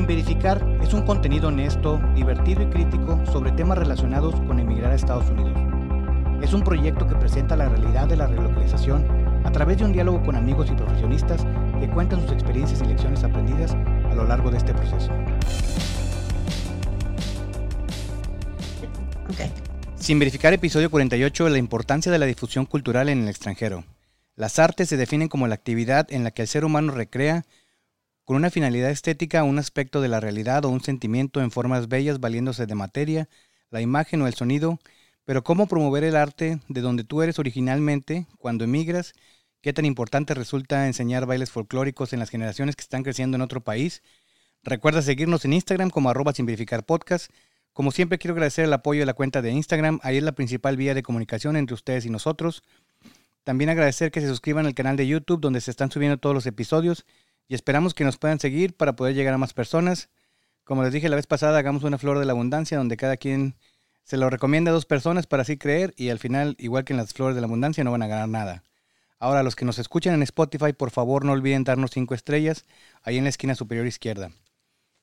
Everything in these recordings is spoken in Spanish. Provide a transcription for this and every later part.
Sin Verificar es un contenido honesto, divertido y crítico sobre temas relacionados con emigrar a Estados Unidos. Es un proyecto que presenta la realidad de la relocalización a través de un diálogo con amigos y profesionistas que cuentan sus experiencias y lecciones aprendidas a lo largo de este proceso. Sin verificar episodio 48, la importancia de la difusión cultural en el extranjero. Las artes se definen como la actividad en la que el ser humano recrea con una finalidad estética un aspecto de la realidad o un sentimiento en formas bellas valiéndose de materia, la imagen o el sonido, pero cómo promover el arte de donde tú eres originalmente cuando emigras, qué tan importante resulta enseñar bailes folclóricos en las generaciones que están creciendo en otro país. Recuerda seguirnos en Instagram como arroba sin verificar. Como siempre quiero agradecer el apoyo de la cuenta de Instagram, ahí es la principal vía de comunicación entre ustedes y nosotros. También agradecer que se suscriban al canal de YouTube donde se están subiendo todos los episodios y esperamos que nos puedan seguir para poder llegar a más personas. Como les dije la vez pasada, hagamos una flor de la abundancia donde cada quien se lo recomienda a dos personas para así creer y al final, igual que en las flores de la abundancia, no van a ganar nada. Ahora, los que nos escuchan en Spotify, por favor no olviden darnos cinco estrellas ahí en la esquina superior izquierda.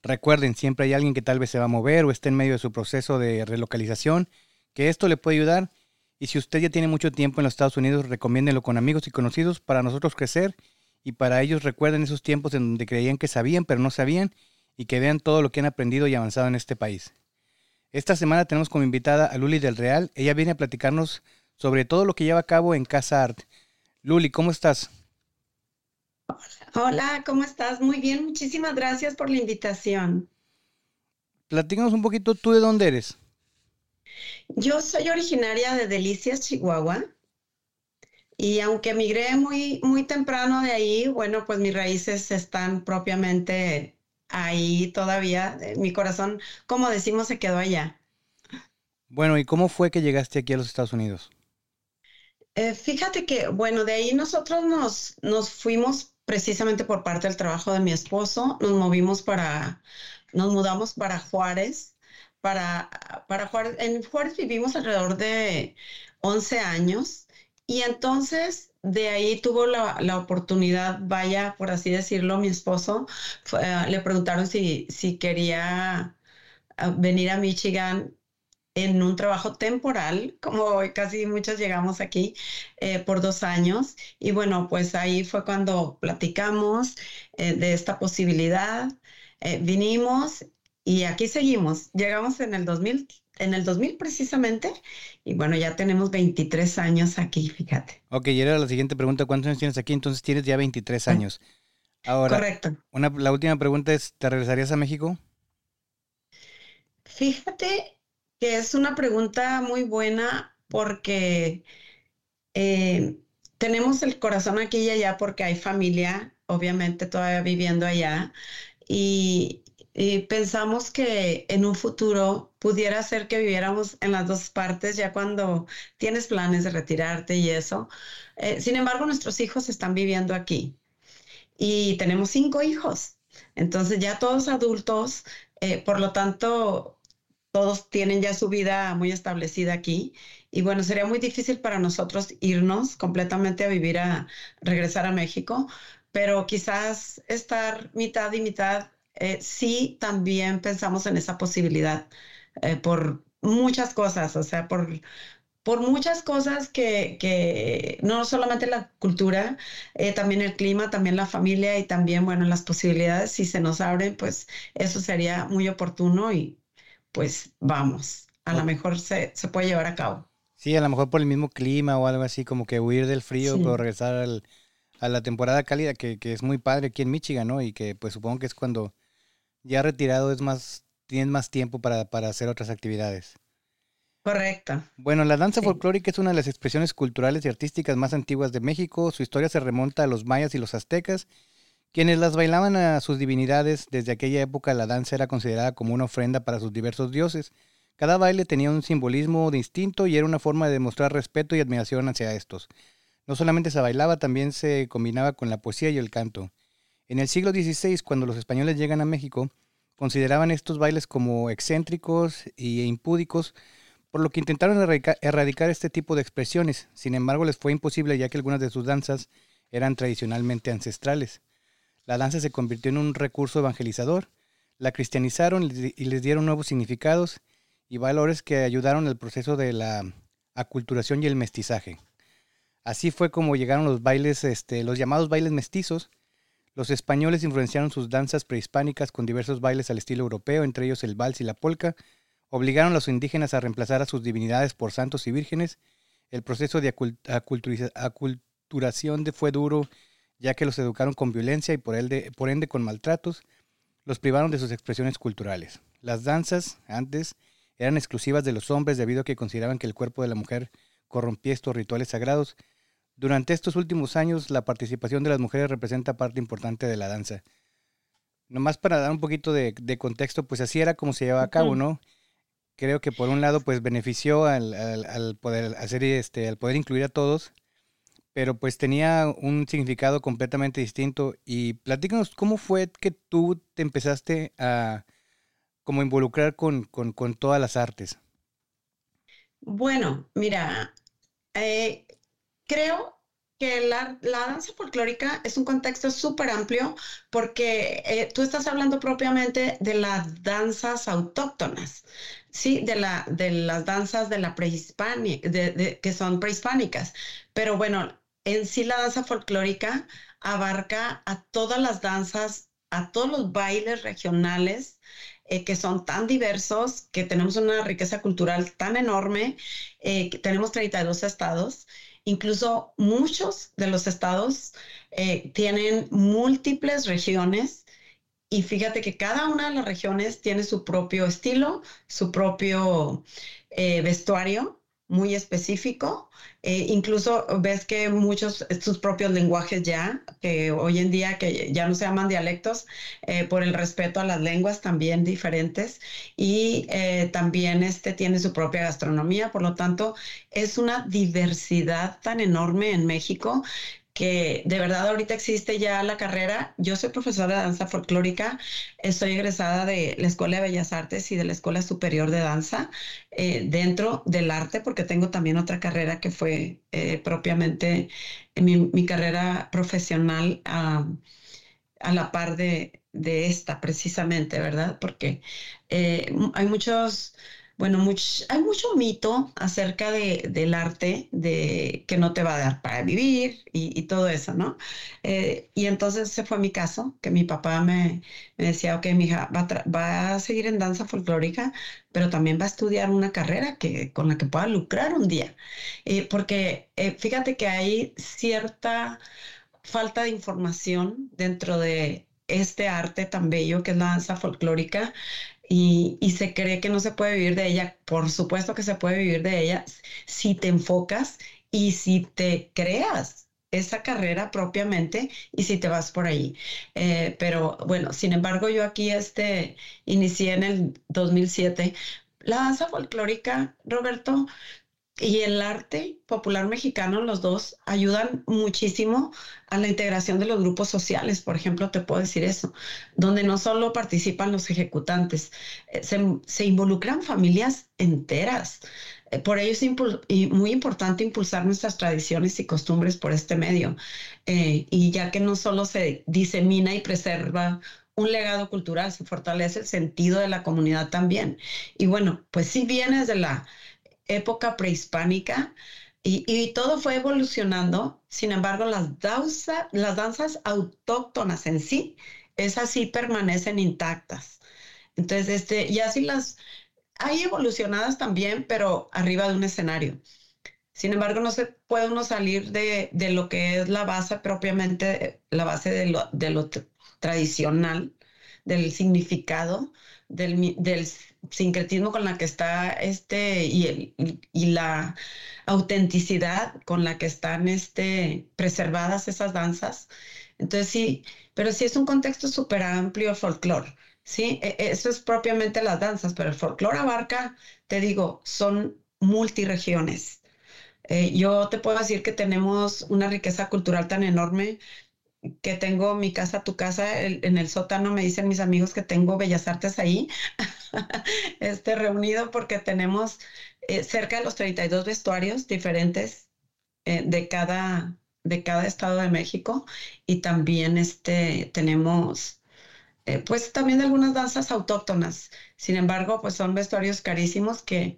Recuerden, siempre hay alguien que tal vez se va a mover o esté en medio de su proceso de relocalización, que esto le puede ayudar. Y si usted ya tiene mucho tiempo en los Estados Unidos, recomiéndelo con amigos y conocidos para nosotros crecer y para ellos recuerden esos tiempos en donde creían que sabían pero no sabían y que vean todo lo que han aprendido y avanzado en este país. Esta semana tenemos como invitada a Luli del Real. Ella viene a platicarnos sobre todo lo que lleva a cabo en Casa Art. Luli, ¿cómo estás? Hola, ¿cómo estás? Muy bien, muchísimas gracias por la invitación. Platícanos un poquito, ¿tú de dónde eres? Yo soy originaria de Delicias, Chihuahua. Y aunque emigré muy, muy temprano de ahí, bueno, pues mis raíces están propiamente ahí todavía. Eh, mi corazón, como decimos, se quedó allá. Bueno, ¿y cómo fue que llegaste aquí a los Estados Unidos? Eh, fíjate que, bueno, de ahí nosotros nos, nos fuimos precisamente por parte del trabajo de mi esposo, nos movimos para, nos mudamos para Juárez, para, para Juárez, en Juárez vivimos alrededor de 11 años y entonces de ahí tuvo la, oportunidad, vaya, por así decirlo, mi esposo, eh, le preguntaron si, si quería ah, venir a Michigan en un trabajo temporal, como casi muchos llegamos aquí eh, por dos años. Y bueno, pues ahí fue cuando platicamos eh, de esta posibilidad. vinimos y aquí seguimos. Llegamos en el 2000, en el 2000 precisamente, y bueno, ya tenemos 23 años aquí, fíjate. Ok, y era la siguiente pregunta, ¿cuántos años tienes aquí? Entonces tienes ya 23 años. Ahora, Correcto. Una, la última pregunta es, ¿te regresarías a México? Fíjate que es una pregunta muy buena porque eh, tenemos el corazón aquí y allá porque hay familia, obviamente todavía viviendo allá, y, y pensamos que en un futuro pudiera ser que viviéramos en las dos partes ya cuando tienes planes de retirarte y eso. Eh, sin embargo, nuestros hijos están viviendo aquí y tenemos cinco hijos. Entonces ya todos adultos, eh, por lo tanto, todos tienen ya su vida muy establecida aquí. Y bueno, sería muy difícil para nosotros irnos completamente a vivir a regresar a México, pero quizás estar mitad y mitad eh, sí también pensamos en esa posibilidad eh, por muchas cosas, o sea, por, por muchas cosas que, que no solamente la cultura, eh, también el clima, también la familia y también, bueno, las posibilidades, si se nos abren, pues eso sería muy oportuno y pues vamos, a lo mejor se, se puede llevar a cabo. Sí, a lo mejor por el mismo clima o algo así, como que huir del frío, pero regresar al, a la temporada cálida, que, que, es muy padre aquí en Michigan, ¿no? Y que pues supongo que es cuando ya retirado es más, tienes más tiempo para, hacer otras actividades. Correcto. Bueno, la danza folclórica es una de las expresiones culturales y artísticas más antiguas de México. Su historia se remonta a los mayas y los aztecas, quienes las bailaban a sus divinidades. Desde aquella época la danza era considerada como una ofrenda para sus diversos dioses. Cada baile tenía un simbolismo distinto y era una forma de demostrar respeto y admiración hacia estos. No solamente se bailaba, también se combinaba con la poesía y el canto. En el siglo XVI, cuando los españoles llegan a México, consideraban estos bailes como excéntricos e impúdicos, por lo que intentaron erradicar este tipo de expresiones. Sin embargo, les fue imposible ya que algunas de sus danzas eran tradicionalmente ancestrales. La danza se convirtió en un recurso evangelizador. La cristianizaron y les dieron nuevos significados y valores que ayudaron al proceso de la aculturación y el mestizaje. Así fue como llegaron los bailes, este, los llamados bailes mestizos. Los españoles influenciaron sus danzas prehispánicas con diversos bailes al estilo europeo, entre ellos el vals y la polka. Obligaron a los indígenas a reemplazar a sus divinidades por santos y vírgenes. El proceso de aculturación fue duro, ya que los educaron con violencia y por ende con maltratos los privaron de sus expresiones culturales. Las danzas, antes, eran exclusivas de los hombres debido a que consideraban que el cuerpo de la mujer corrompía estos rituales sagrados. Durante estos últimos años, la participación de las mujeres representa parte importante de la danza. Nomás para dar un poquito de, contexto, pues así era como se llevaba a cabo, ¿no? Creo que por un lado, pues benefició al, al poder hacer este, al poder incluir a todos, pero pues tenía un significado completamente distinto. Y platícanos, ¿cómo fue que tú te empezaste a como involucrar con, todas las artes? Bueno, mira, eh, creo que la, danza folclórica es un contexto súper amplio porque eh, tú estás hablando propiamente de las danzas autóctonas, ¿sí? De, la, de las danzas de la prehispánica, que son prehispánicas. Pero bueno, en sí la danza folclórica abarca a todas las danzas, a todos los bailes regionales eh, que son tan diversos, que tenemos una riqueza cultural tan enorme, eh, que tenemos 32 estados. Incluso muchos de los estados eh, tienen múltiples regiones y fíjate que cada una de las regiones tiene su propio estilo, su propio vestuario muy específico. Eh, incluso ves que muchos, sus propios lenguajes ya, que hoy en día que ya no se llaman dialectos, eh, por el respeto a las lenguas también diferentes, y eh, también este tiene su propia gastronomía, por lo tanto, es una diversidad tan enorme en México que de verdad ahorita existe ya la carrera. Yo soy profesora de danza folclórica, estoy egresada de la Escuela de Bellas Artes y de la Escuela Superior de Danza eh, dentro del arte, porque tengo también otra carrera que fue eh, propiamente mi, mi, carrera profesional a la par de, esta precisamente, ¿verdad? Porque eh, hay muchos bueno, hay mucho mito acerca del arte, de que no te va a dar para vivir y, todo eso, ¿no? Eh, y entonces ese fue mi caso, que mi papá me, decía, ok, mi hija va, va, a seguir en danza folclórica, pero también va a estudiar una carrera que, con la que pueda lucrar un día. Eh, porque eh, fíjate que hay cierta falta de información dentro de este arte tan bello que es la danza folclórica y, se cree que no se puede vivir de ella. Por supuesto que se puede vivir de ella si te enfocas y si te creas esa carrera propiamente y si te vas por ahí. Eh, pero bueno, sin embargo, yo aquí este, inicié en el 2007. La danza folclórica, Roberto, y el arte popular mexicano, los dos, ayudan muchísimo a la integración de los grupos sociales, por ejemplo, te puedo decir eso, donde no solo participan los ejecutantes, eh, se, involucran familias enteras. Eh, por ello es muy importante impulsar nuestras tradiciones y costumbres por este medio, eh, y ya que no solo se disemina y preserva un legado cultural, se fortalece el sentido de la comunidad también. Y bueno, pues si vienes de la época prehispánica y, todo fue evolucionando. Sin embargo, las, danzas autóctonas en sí, esas sí permanecen intactas. Entonces, este, y así las hay evolucionadas también, pero arriba de un escenario. Sin embargo, no se puede uno salir de, lo que es la base propiamente, la base de lo, de lo tradicional, del significado, del, del sincretismo con la que está este y, la autenticidad con la que están este, preservadas esas danzas. Entonces sí, pero sí es un contexto súper amplio el folclore. Sí, e, eso es propiamente las danzas, pero el folclore abarca, te digo, son multiregiones. Eh, yo te puedo decir que tenemos una riqueza cultural tan enorme que tengo mi casa, tu casa, en el sótano me dicen mis amigos que tengo Bellas Artes ahí, este reunido porque tenemos eh, cerca de los 32 vestuarios diferentes eh, de, cada, de cada estado de México y también este, tenemos eh, pues también algunas danzas autóctonas. Sin embargo, pues son vestuarios carísimos que,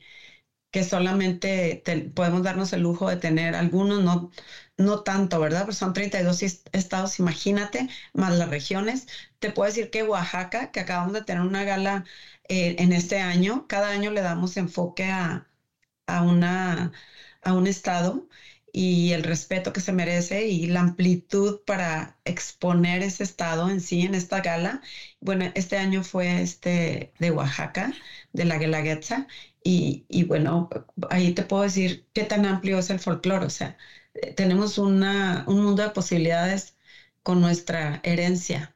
que solamente podemos darnos el lujo de tener algunos, no, no tanto, ¿verdad? Pues son 32 estados, imagínate, más las regiones. Te puedo decir que Oaxaca, que acabamos de tener una gala eh, en este año, cada año le damos enfoque a, a, una, a un estado y el respeto que se merece y la amplitud para exponer ese estado en sí en esta gala. Bueno, este año fue este de Oaxaca, de la Guelaguetza, y, y bueno, ahí te puedo decir qué tan amplio es el folclore, o sea, tenemos una, un mundo de posibilidades con nuestra herencia.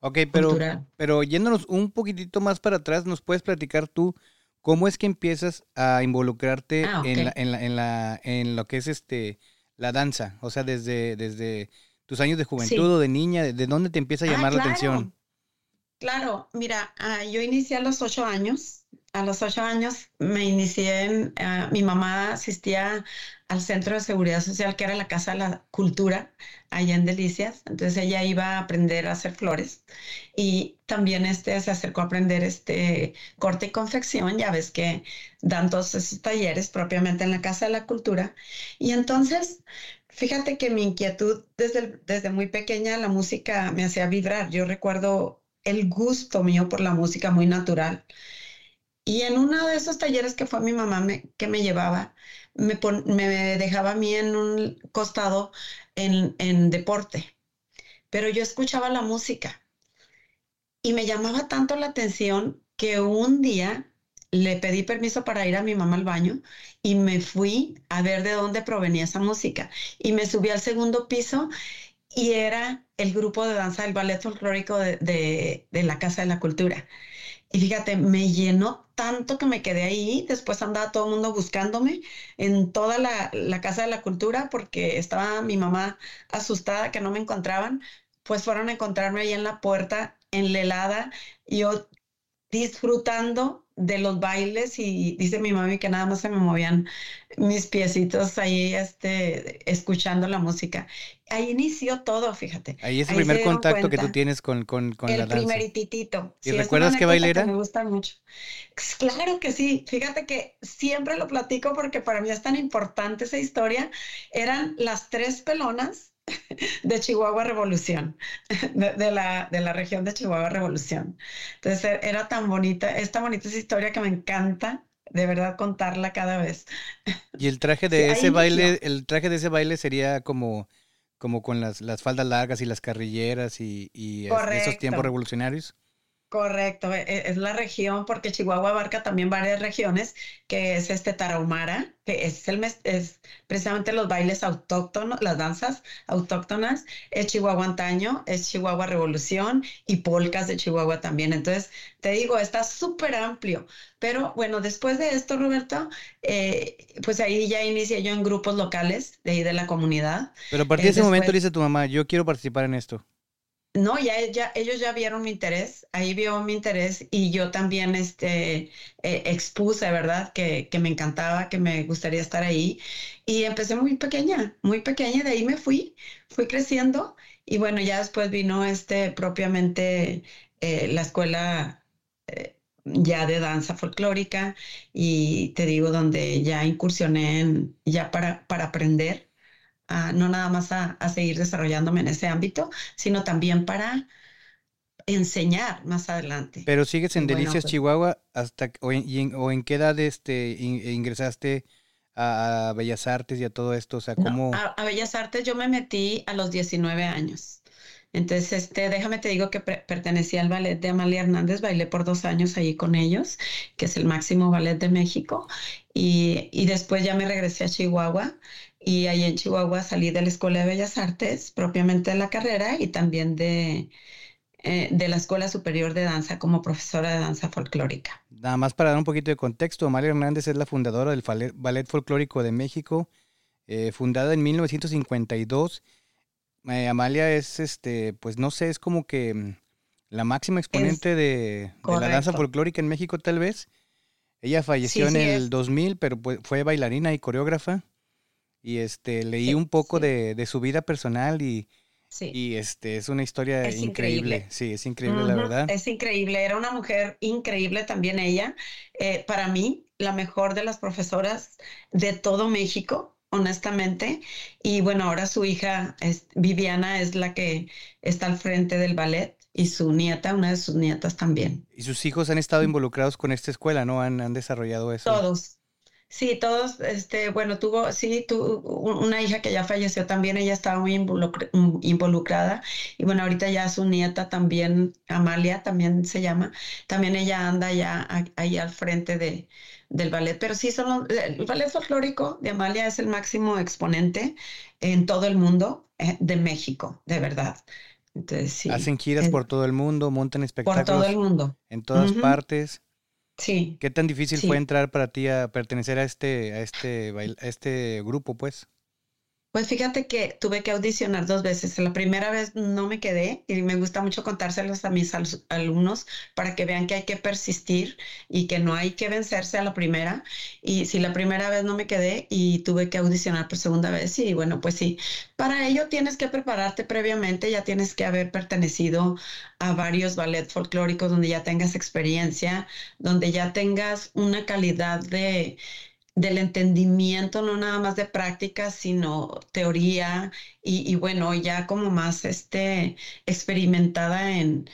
Ok, pero, pero yéndonos un poquitito más para atrás, ¿nos puedes platicar tú cómo es que empiezas a involucrarte ah, en, la, en, la, en, la, en, lo que es este la danza? O sea, desde, desde tus años de juventud o de niña, ¿de dónde te empieza a ah, llamar la atención? Claro, mira, ah, yo inicié a los ocho años. A los ocho años me inicié en, mi mamá asistía al Centro de Seguridad Social, que era la Casa de la Cultura, allá en Delicias. Entonces ella iba a aprender a hacer flores y también este, se acercó a aprender este corte y confección. Ya ves que dan todos esos talleres propiamente en la Casa de la Cultura. Y entonces, fíjate que mi inquietud desde, desde muy pequeña, la música me hacía vibrar. Yo recuerdo el gusto mío por la música muy natural. Y en uno de esos talleres que fue mi mamá que me llevaba, me, dejaba a mí en un costado en, en deporte, pero yo escuchaba la música y me llamaba tanto la atención que un día le pedí permiso para ir a mi mamá al baño y me fui a ver de dónde provenía esa música. Y me subí al segundo piso y era el grupo de danza del ballet folclórico de, de, de la Casa de la Cultura. Y fíjate, me llenó tanto que me quedé ahí. Después andaba todo el mundo buscándome en toda la, Casa de la Cultura porque estaba mi mamá asustada que no me encontraban. Pues fueron a encontrarme ahí en la puerta, en la helada, yo disfrutando de los bailes y dice mi mami que nada más se me movían mis piecitos ahí este, escuchando la música. Ahí inició todo, fíjate. Ahí es el primer contacto que tú tienes con, con, con la danza. El primerititito. ¿Y recuerdas qué baile era? Me gusta mucho. Claro que sí. Fíjate que siempre lo platico porque para mí es tan importante esa historia. Eran las tres pelonas de Chihuahua Revolución, de, la, de la región de Chihuahua Revolución. Entonces e, era tan bonita, esta bonita esa historia que me encanta de verdad contarla cada vez. Y el traje de ese baile, el traje de ese baile sería como, como con las, las faldas largas y las carrilleras y, y esos tiempos revolucionarios. Correcto, e, e, es la región, porque Chihuahua abarca también varias regiones, que es este Tarahumara, que es, el, es precisamente los bailes autóctonos, las danzas autóctonas, es Chihuahua antaño, es Chihuahua Revolución y polcas de Chihuahua también. Entonces, te digo, está súper amplio. Pero bueno, después de esto, Roberto, eh, pues ahí ya inicié yo en grupos locales de ahí de la comunidad. Pero a partir de ese momento dice tu mamá, yo quiero participar en esto. No, ya, ellos ya vieron mi interés, ahí vio mi interés y yo también este, eh, expuse, ¿verdad? Que, me encantaba, que me gustaría estar ahí. Y empecé muy pequeña, muy pequeña, de ahí me fui, fui creciendo y bueno, ya después vino este propiamente eh, la escuela eh, ya de danza folclórica y te digo, donde ya incursioné en, ya para, para aprender no nada más a, seguir desarrollándome en ese ámbito, sino también para enseñar más adelante. Pero sigues en Delicias, pues Chihuahua, hasta o en, o en, qué edad este, ingresaste a, Bellas Artes y a todo esto, o sea, cómo... a, Bellas Artes yo me metí a los 19 años. Entonces, este, déjame te digo que pertenecía al ballet de Amalia Hernández, bailé por dos años allí con ellos, que es el máximo ballet de México, y, y después ya me regresé a Chihuahua y ahí en Chihuahua salí de la Escuela de Bellas Artes, propiamente de la carrera, y también de, eh, de la Escuela Superior de Danza como profesora de danza folclórica. Nada más para dar un poquito de contexto, Amalia Hernández es la fundadora del Ballet Folclórico de México, eh, fundada en 1952. Eh, Amalia es, este, pues no sé, es como que mm, la máxima exponente de, la danza folclórica en México, tal vez. Ella falleció en el 2000, pero pues, fue bailarina y coreógrafa y este leí un poco de, su vida personal y Y este es una historia increíble. Sí, es increíble, la verdad. Es increíble. Era una mujer increíble también ella. Eh, para mí, la mejor de las profesoras de todo México, honestamente. Y bueno, ahora su hija, es, Viviana, es la que está al frente del ballet y su nieta, una de sus nietas también. Y sus hijos han estado involucrados con esta escuela, ¿no? Han, han desarrollado eso. Todos, Sí, todos, este, bueno, tuvo, sí, tuvo una hija que ya falleció también, ella estaba muy mm, involucrada, y bueno, ahorita ya su nieta también, Amalia también se llama, también ella anda ya ahí al frente de, del ballet, pero sí, son el ballet folclórico de Amalia es el máximo exponente en todo el mundo eh, de México, de verdad. Entonces, sí, Hacen giras por todo el mundo, montan espectáculos. Por todo el mundo. En todas partes. Sí. ¿Qué tan difícil fue entrar para ti a pertenecer a este, a este, a este grupo, pues? Pues fíjate que tuve que audicionar dos veces. La primera vez no me quedé y me gusta mucho contárselos a mis alumnos para que vean que hay que persistir y que no hay que vencerse a la primera. Y si la primera vez no me quedé y tuve que audicionar por segunda vez, y bueno, pues sí, para ello tienes que prepararte previamente, ya tienes que haber pertenecido a varios ballet folclóricos donde ya tengas experiencia, donde ya tengas una calidad de del entendimiento, no nada más de práctica, sino teoría y, bueno, ya como más este, experimentada en,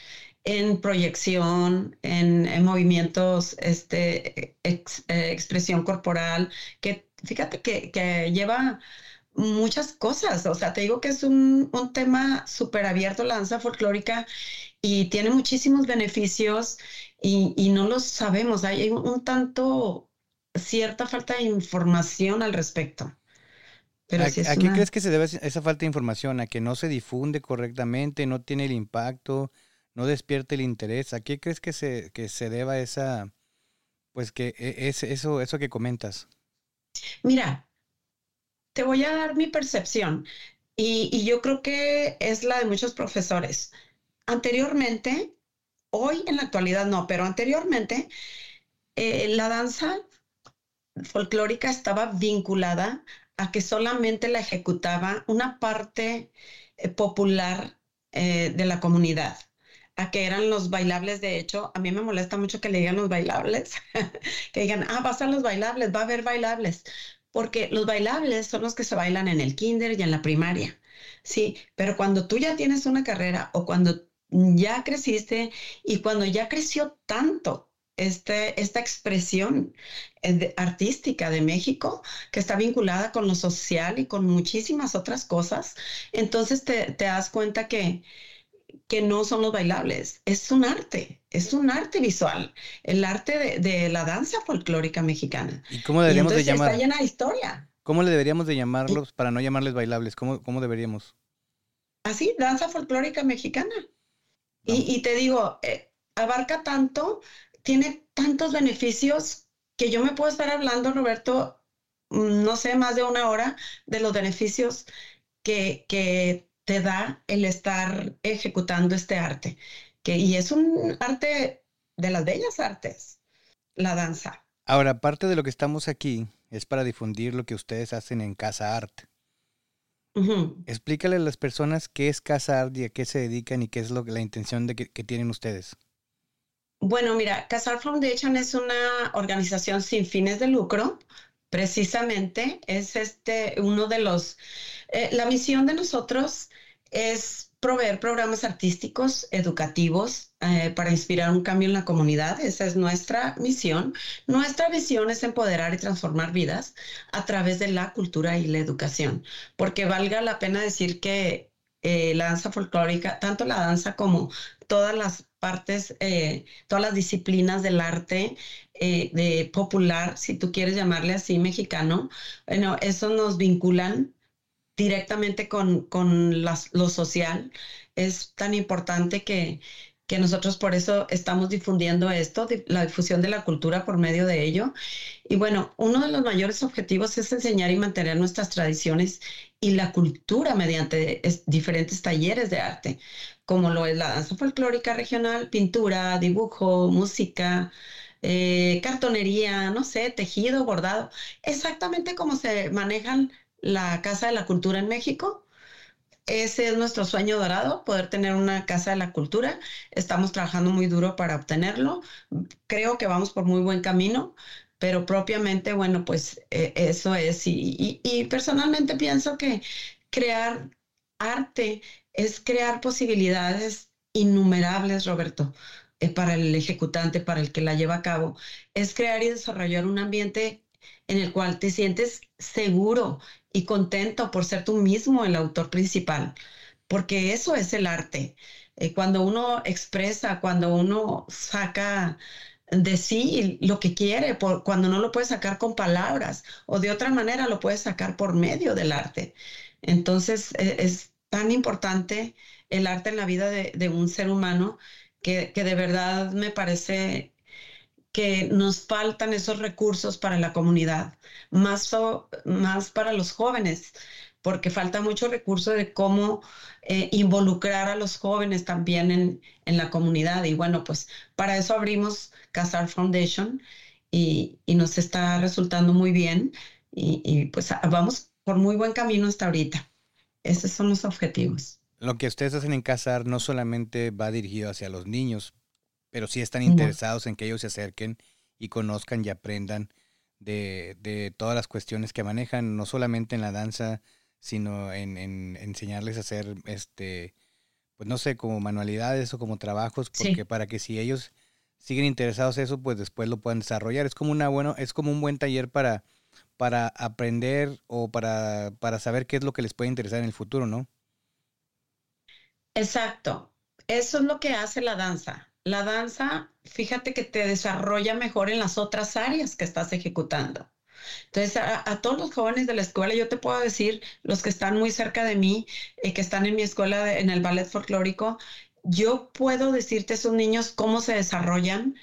en proyección, en, movimientos, este, eh, expresión corporal, que fíjate que, que, lleva muchas cosas, o sea, te digo que es un, un tema súper abierto, la danza folclórica, y tiene muchísimos beneficios y, y no los sabemos, hay un tanto cierta falta de información al respecto. Pero ¿A, qué crees que se debe esa falta de información? ¿A que no se difunde correctamente, no tiene el impacto, no despierta el interés? ¿A qué crees que se, que se deba esa, pues que e, es eso, eso que comentas? Mira, te voy a dar mi percepción y, y yo creo que es la de muchos profesores. Anteriormente, hoy en la actualidad no, pero anteriormente, eh, la danza folclórica estaba vinculada a que solamente la ejecutaba una parte eh, popular eh, de la comunidad, a que eran los bailables. De hecho, a mí me molesta mucho que le digan los bailables, que digan, ah, vas a los bailables, va a haber bailables, porque los bailables son los que se bailan en el kinder y en la primaria. Sí, pero cuando tú ya tienes una carrera o cuando ya creciste y cuando ya creció tanto este, esta expresión eh, artística de México que está vinculada con lo social y con muchísimas otras cosas, entonces te, das cuenta que, que no son los bailables, es un arte, es un arte visual, el arte de, la danza folclórica mexicana. ¿Y cómo deberíamos de llamar? Está llena de historia. ¿Cómo le deberíamos de llamarlos para no llamarles bailables? ¿Cómo, cómo deberíamos? Así, danza folclórica mexicana. Y, te digo, eh, abarca tanto tiene tantos beneficios que yo me puedo estar hablando, Roberto, mm, no sé, más de una hora de los beneficios que, que te da el estar ejecutando este arte. Que, y es un arte de las bellas artes, la danza. Ahora, parte de lo que estamos aquí es para difundir lo que ustedes hacen en Casa Art. Explícale a las personas qué es Casa Art y a qué se dedican y qué es lo, la intención de que tienen ustedes. Bueno, mira, Casar Foundation es una organización sin fines de lucro. Precisamente es este uno de los. Eh, la misión de nosotros es proveer programas artísticos, educativos, eh, para inspirar un cambio en la comunidad. Esa es nuestra misión. Nuestra visión es empoderar y transformar vidas a través de la cultura y la educación, porque valga la pena decir que eh, la danza folclórica, tanto la danza como todas las partes, eh, todas las disciplinas del arte eh, de popular, si tú quieres llamarle así, mexicano, bueno, eso nos vinculan directamente con, con lo social. Es tan importante que, que nosotros por eso estamos difundiendo esto, la difusión de la cultura por medio de ello. Y bueno, uno de los mayores objetivos es enseñar y mantener nuestras tradiciones y la cultura mediante diferentes talleres de arte como lo es la danza folclórica regional, pintura, dibujo, música, eh, cartonería, no sé, tejido, bordado, exactamente como se manejan la Casa de la Cultura en México. Ese es nuestro sueño dorado, poder tener una casa de la cultura. Estamos trabajando muy duro para obtenerlo. Creo que vamos por muy buen camino, pero propiamente, bueno, pues eh, eso es. Y, y, personalmente pienso que crear arte es crear posibilidades innumerables, Roberto, eh, para el ejecutante, para el que la lleva a cabo. Es crear y desarrollar un ambiente en el cual te sientes seguro y contento por ser tú mismo el autor principal, porque eso es el arte. Eh, cuando uno expresa, cuando uno saca de sí lo que quiere, cuando no lo puede sacar con palabras o de otra manera lo puede sacar por medio del arte. Entonces e, es tan importante el arte en la vida de, un ser humano que, que, de verdad me parece que nos faltan esos recursos para la comunidad, más, más para los jóvenes, porque falta mucho recurso de cómo eh, involucrar a los jóvenes también en, en, la comunidad. Y bueno, pues para eso abrimos Casar Foundation y, y nos está resultando muy bien y, y, pues vamos por muy buen camino hasta ahorita. Esos son los objetivos. Lo que ustedes hacen en Casar no solamente va dirigido hacia los niños, pero sí están interesados en que ellos se acerquen y conozcan y aprendan de, todas las cuestiones que manejan, no solamente en la danza, sino en, enseñarles a hacer, este, pues no sé, como manualidades o como trabajos, porque para que si ellos siguen interesados en eso, pues después lo puedan desarrollar. Es como una bueno, es como un buen taller para, para aprender o para, para saber qué es lo que les puede interesar en el futuro, ¿no? Exacto. Eso es lo que hace la danza la danza, fíjate que te desarrolla mejor en las otras áreas que estás ejecutando. Entonces, a, todos los jóvenes de la escuela, yo te puedo decir, los que están muy cerca de mí, eh, que están en mi escuela en el ballet folclórico, yo puedo decirte a esos niños cómo se desarrollan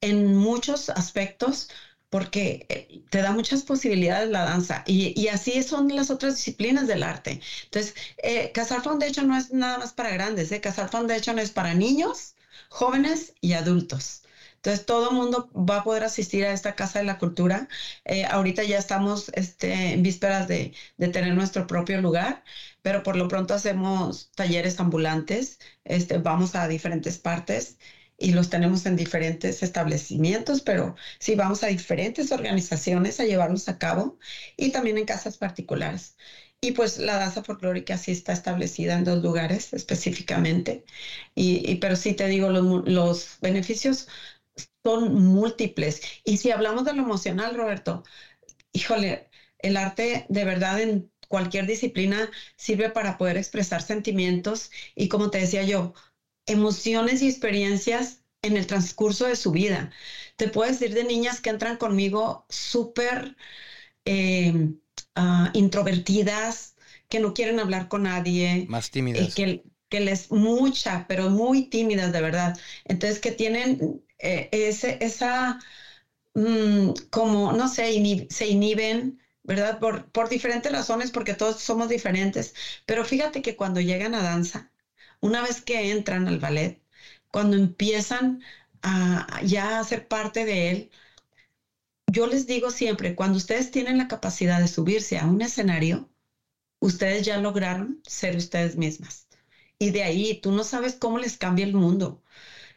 en muchos aspectos, porque eh, te da muchas posibilidades la danza y, así son las otras disciplinas del arte. Entonces, eh, Casar Foundation no es nada más para grandes, ¿eh? Casar Foundation es para niños, jóvenes y adultos. Entonces, todo el mundo va a poder asistir a esta Casa de la Cultura. Eh, ahorita ya estamos este, en vísperas de, tener nuestro propio lugar, pero por lo pronto hacemos talleres ambulantes, este, vamos a diferentes partes y los tenemos en diferentes establecimientos, pero sí vamos a diferentes organizaciones a llevarlos a cabo y también en casas particulares. Y pues la danza folclórica sí está establecida en dos lugares específicamente, y, pero sí te digo, los, los, beneficios son múltiples. Y si hablamos de lo emocional, Roberto, híjole, el arte de verdad en cualquier disciplina sirve para poder expresar sentimientos y como te decía yo, emociones y experiencias en el transcurso de su vida. Te puedo decir de niñas que entran conmigo súper... Eh, Ah, introvertidas, que no quieren hablar con nadie. Más eh, tímidas. que, que les, mucha, pero muy tímidas de verdad. Entonces, que tienen eh, ese, esa, mm, como, no sé, se inhiben, ¿verdad? Por, por diferentes razones, porque todos somos diferentes. Pero fíjate que cuando llegan a danza, una vez que entran al ballet, cuando empiezan a ya a ser parte de él, yo les digo siempre, cuando ustedes tienen la capacidad de subirse a un escenario, ustedes ya lograron ser ustedes mismas. Y de ahí tú no sabes cómo les cambia el mundo.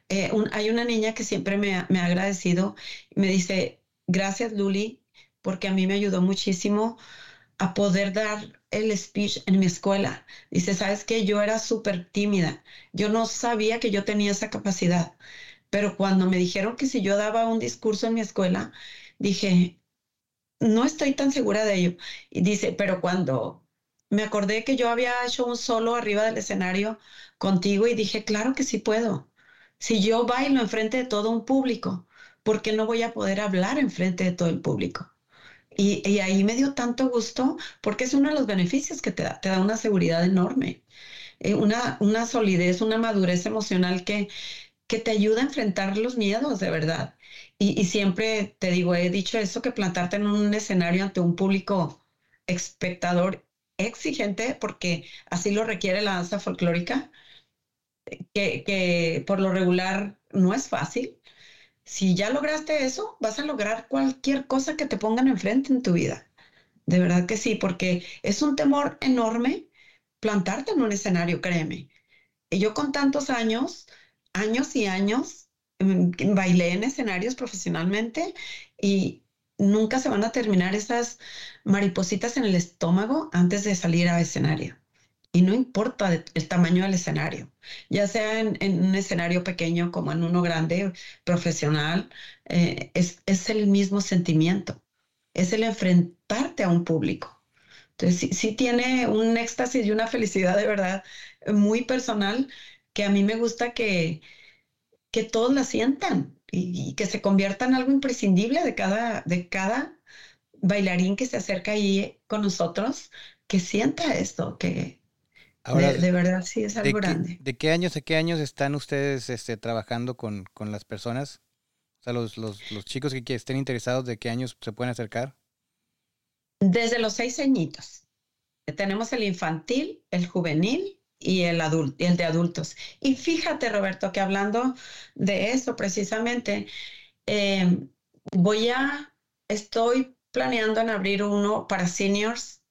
Eh, hay una niña que siempre me ha, me ha agradecido, me dice, gracias Luli, porque a mí me ayudó muchísimo a poder dar el speech en mi escuela. Dice, sabes que yo era súper tímida, yo no sabía que yo tenía esa capacidad, pero cuando me dijeron que si yo daba un discurso en mi escuela, dije, no estoy tan segura de ello. Y dice, pero cuando me acordé que yo había hecho un solo arriba del escenario contigo y dije, claro que sí puedo. Si yo bailo enfrente de todo un público, ¿por qué no voy a poder hablar enfrente de todo el público? Y, ahí me dio tanto gusto porque es uno de los beneficios que te da, te da una seguridad enorme, eh, una, una solidez, una madurez emocional que, que te ayuda a enfrentar los miedos de verdad. Y, siempre te digo, he dicho eso, que plantarte en un escenario ante un público espectador exigente, porque así lo requiere la danza folclórica, que, que por lo regular no es fácil. Si ya lograste eso, vas a lograr cualquier cosa que te pongan enfrente en tu vida. De verdad que sí, porque es un temor enorme, plantarte en un escenario, créeme. Y yo con tantos años, años y años, bailé en escenarios profesionalmente y nunca se van a terminar esas maripositas en el estómago antes de salir a escenario. Y no importa el tamaño del escenario, ya sea en, un escenario pequeño como en uno grande, profesional, eh, es, es, el mismo sentimiento, es el enfrentarte a un público. Entonces, sí, tiene un éxtasis y una felicidad de verdad muy personal que a mí me gusta que, que todos la sientan y, que se convierta en algo imprescindible de cada, de cada bailarín que se acerca ahí con nosotros, que sienta esto, que, de, verdad sí es algo grande. ¿De qué años a qué años están ustedes este, trabajando con, las personas? O sea, los, los, chicos que estén interesados, ¿de qué años se pueden acercar? Desde los seis añitos. Tenemos el infantil, el juvenil y el, adulto, y el de adultos. Y fíjate, Roberto, que hablando de eso precisamente, em, voy a, estoy planeando en abrir uno para seniors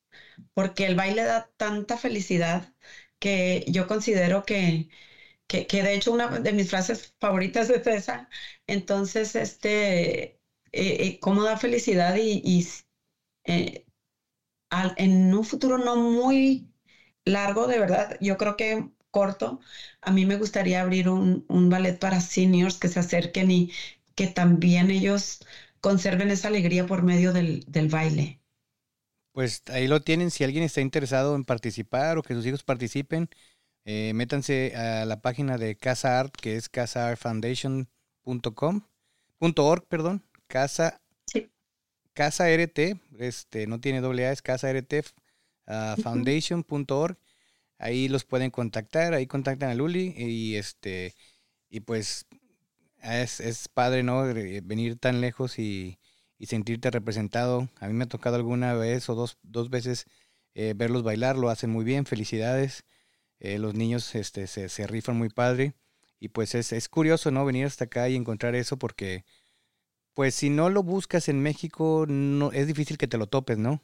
porque el baile da tanta felicidad que yo considero que, que, de hecho una de mis frases favoritas es esa. Entonces, este, eh, eh, cómo da felicidad y, eh, en un futuro no muy largo, de verdad, yo creo que corto, a mí me gustaría abrir un, un ballet para seniors que se acerquen y que también ellos conserven esa alegría por medio del, del baile. Pues ahí lo tienen. Si alguien está interesado en participar o que sus hijos participen, eh, métanse a la página de Casa Art, que es casaartfoundation.com, .org, perdón, Casa, sí. Casa RT, este, no tiene doble A, es Casa RT, uh, foundation.org. Ahí los pueden contactar, ahí contactan a Luli y este, y pues es, es padre, ¿no? Venir tan lejos y y sentirte representado. A mí me ha tocado alguna vez o dos, dos veces eh, verlos bailar, lo hacen muy bien, felicidades. Eh, los niños este, se, se, rifan muy padre. Y pues es, es, curioso, ¿no? Venir hasta acá y encontrar eso porque, pues si no lo buscas en México, no, es difícil que te lo topes, ¿no?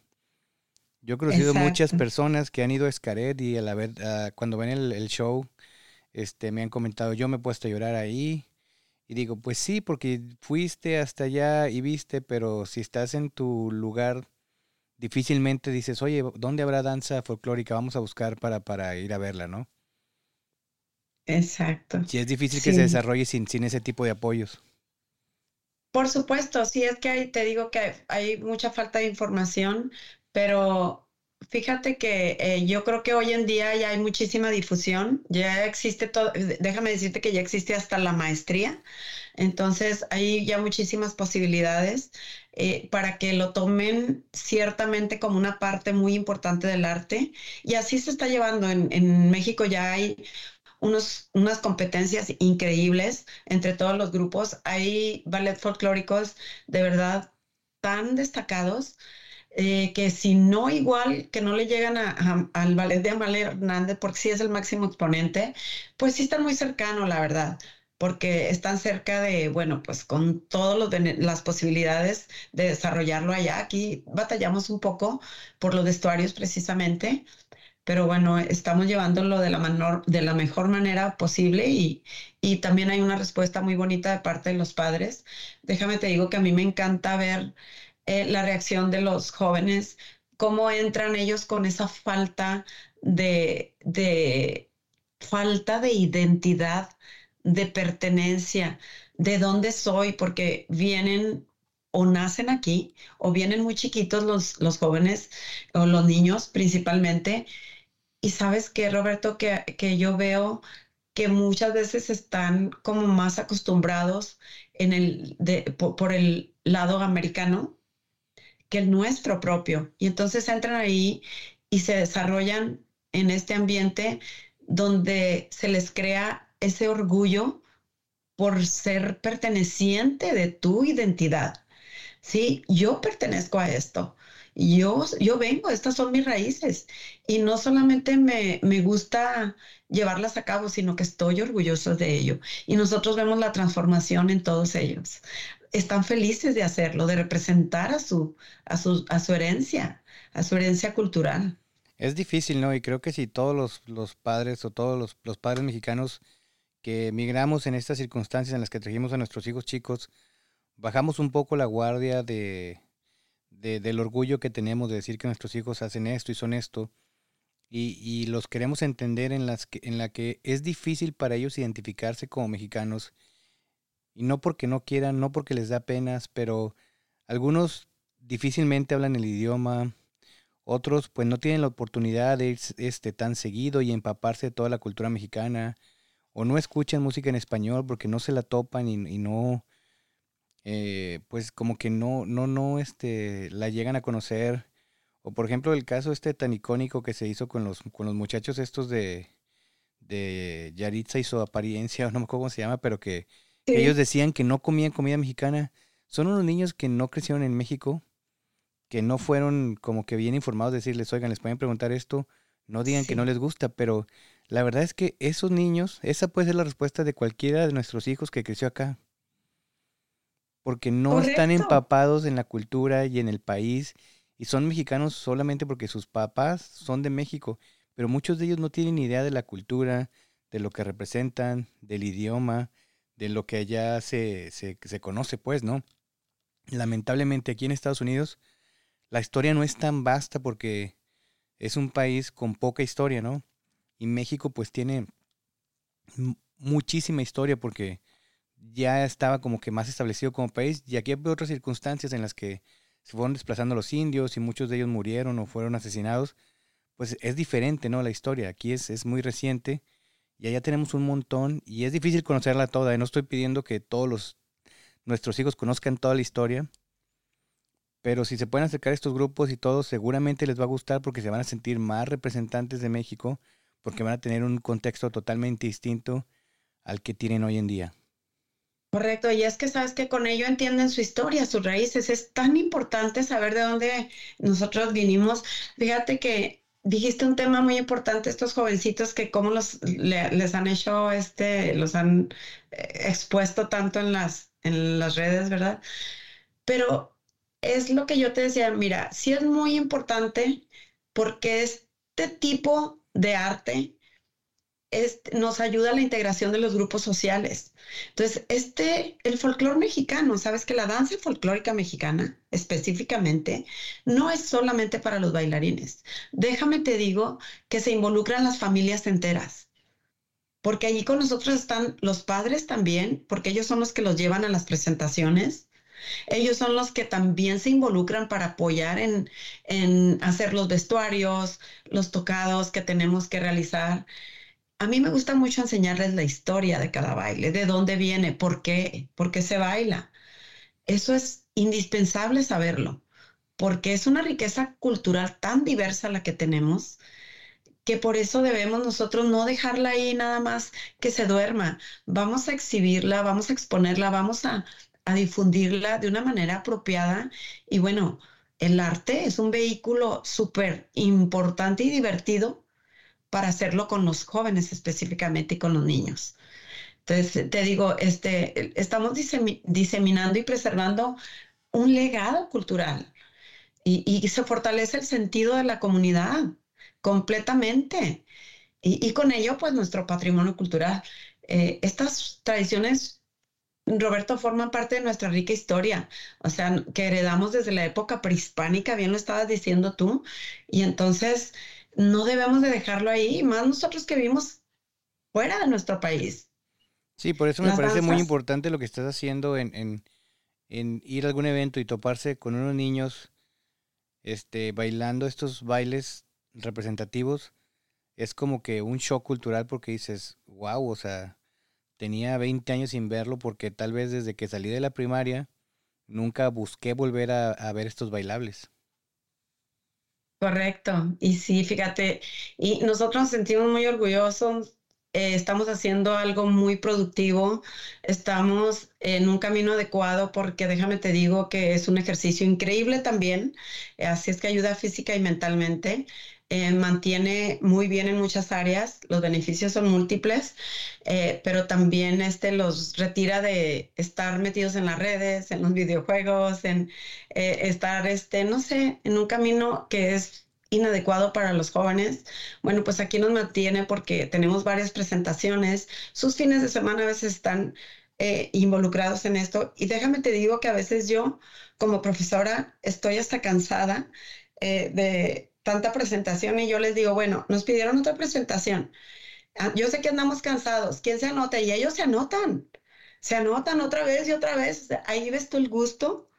Yo he conocido muchas personas que han ido a Escaret y a la ver, cuando ven el, el, show, este, me han comentado, yo me he puesto a llorar ahí, y digo, pues sí, porque fuiste hasta allá y viste, pero si estás en tu lugar, difícilmente dices, oye, ¿dónde habrá danza folclórica? Vamos a buscar para, para ir a verla, ¿no? Exacto. Sí, es difícil que se desarrolle sin, sin ese tipo de apoyos. Por supuesto, sí, es que hay, te digo que hay mucha falta de información, pero Fíjate que eh, yo creo que hoy en día ya hay muchísima difusión, ya existe todo, déjame decirte que ya existe hasta la maestría, entonces hay ya muchísimas posibilidades eh, para que lo tomen ciertamente como una parte muy importante del arte. Y así se está llevando. En, en México ya hay unos, unas competencias increíbles entre todos los grupos, hay ballet folclóricos de verdad tan destacados eh, que si no igual, que no le llegan al ballet de Amalia Hernández, porque sí es el máximo exponente, pues sí están muy cercanos, la verdad, porque están cerca de, bueno, pues con todas las posibilidades de desarrollarlo allá. Aquí batallamos un poco por los vestuarios precisamente, pero bueno, estamos llevándolo de la, de la mejor manera posible y, y también hay una respuesta muy bonita de parte de los padres. Déjame te digo que a mí me encanta ver eh, la reacción de los jóvenes, cómo entran ellos con esa falta de, de falta de identidad, de pertenencia, de dónde soy, porque vienen o nacen aquí o vienen muy chiquitos los, los jóvenes o los niños principalmente. Y sabes que, Roberto, que, que yo veo que muchas veces están como más acostumbrados en el, por el lado americano que el nuestro propio. Y entonces entran ahí y se desarrollan en este ambiente donde se les crea ese orgullo por ser perteneciente de tu identidad. Sí, yo pertenezco a esto. Yo, yo vengo, estas son mis raíces. Y no solamente me, me gusta llevarlas a cabo, sino que estoy orgulloso de ello. Y nosotros vemos la transformación en todos ellos están felices de hacerlo, de representar a su, a su, a su herencia, a su herencia cultural. Es difícil, ¿no? Y creo que si todos los, los padres o todos los, los, padres mexicanos que emigramos en estas circunstancias en las que trajimos a nuestros hijos chicos, bajamos un poco la guardia de, de, del orgullo que tenemos de decir que nuestros hijos hacen esto y son esto, y, y los queremos entender en, las que, en la que es difícil para ellos identificarse como mexicanos, y no porque no quieran, no porque les da penas, pero algunos difícilmente hablan el idioma, otros pues no tienen la oportunidad de ir este, tan seguido y empaparse de toda la cultura mexicana. O no escuchan música en español porque no se la topan y, no, eh, pues como que no, no, no, este, la llegan a conocer. O por ejemplo el caso este tan icónico que se hizo con los, con los muchachos estos de, de Yaritza y su apariencia, no me acuerdo cómo se llama, pero que, que ellos decían que no comían comida mexicana. Son unos niños que no crecieron en México, que no fueron como que bien informados, decirles, oigan, les pueden preguntar esto, no digan que no les gusta, pero la verdad es que esos niños, esa puede ser la respuesta de cualquiera de nuestros hijos que creció acá. Porque no están empapados en la cultura y en el país y son mexicanos solamente porque sus papás son de México, pero muchos de ellos no tienen idea de la cultura, de lo que representan, del idioma, de lo que allá se, se, se conoce, pues, ¿no? Lamentablemente aquí en Estados Unidos, la historia no es tan vasta porque es un país con poca historia, ¿no? Y México pues tiene muchísima historia porque ya estaba como que más establecido como país y aquí hay otras circunstancias en las que se fueron desplazando los indios y muchos de ellos murieron o fueron asesinados, pues es diferente, ¿no? La historia aquí es, es muy reciente y allá tenemos un montón y es difícil conocerla toda. Y no estoy pidiendo que todos los, nuestros hijos conozcan toda la historia, pero si se pueden acercar a estos grupos y todos, seguramente les va a gustar porque se van a sentir más representantes de México, porque van a tener un contexto totalmente distinto al que tienen hoy en día. Correcto, y es que sabes que con ello entienden su historia, sus raíces. Es tan importante saber de dónde nosotros vinimos. Fíjate que dijiste un tema muy importante, estos jovencitos que cómo los les han hecho, este, los han eh, expuesto tanto en las, en las redes, ¿verdad? Pero es lo que yo te decía, mira, sí es muy importante porque este tipo de arte nos ayuda a la integración de los grupos sociales. Entonces, este, el folclore mexicano, sabes que la danza folclórica mexicana específicamente no es solamente para los bailarines. Déjame te digo que se involucran las familias enteras. Porque allí con nosotros están los padres también, porque ellos son los que los llevan a las presentaciones ellos son los que también se involucran para apoyar en, hacer los vestuarios, los tocados que tenemos que realizar. A mí me gusta mucho enseñarles la historia de cada baile, de dónde viene, por qué, por qué se baila. Eso es indispensable saberlo, porque es una riqueza cultural tan diversa la que tenemos que por eso debemos nosotros no dejarla ahí nada más que se duerma. Vamos a exhibirla, vamos a exponerla, vamos a a difundirla de una manera apropiada. Y bueno, el arte es un vehículo súper importante y divertido para hacerlo con los jóvenes específicamente y con los niños. Entonces, te digo, este, estamos diseminando y preservando un legado cultural y, se fortalece el sentido de la comunidad completamente. Y, con ello, pues nuestro patrimonio cultural. Eh, estas tradiciones Roberto forma parte de nuestra rica historia, o sea, que heredamos desde la época prehispánica, bien lo estabas diciendo tú, y entonces no debemos de dejarlo ahí, más nosotros que vivimos fuera de nuestro país. Sí, por eso me parece muy importante lo que estás haciendo en, en, en, ir a algún evento y toparse con unos niños este, bailando estos bailes representativos. Es como que un shock cultural porque dices, wow, o sea, tenía 20 años sin verlo porque tal vez desde que salí de la primaria nunca busqué volver a, ver estos bailables. Correcto. Y sí, fíjate, y nosotros nos sentimos muy orgullosos. Eh, estamos haciendo algo muy productivo. Estamos en un camino adecuado porque déjame te digo que es un ejercicio increíble también. así es que ayuda física y mentalmente. Eh, mantiene muy bien en muchas áreas, los beneficios son múltiples, eh, pero también este los retira de estar metidos en las redes, en los videojuegos, en eh, estar, este, no sé, en un camino que es inadecuado para los jóvenes. Bueno, pues aquí nos mantiene porque tenemos varias presentaciones. Sus fines de semana a veces están eh, involucrados en esto. Y déjame te digo que a veces yo, como profesora, estoy hasta cansada eh, de tanta presentación y yo les digo, bueno, nos pidieron otra presentación. Ah, yo sé que andamos cansados. ¿Quién se anota? Y ellos se anotan. Se anotan otra vez y otra vez. Ahí ves tú el gusto,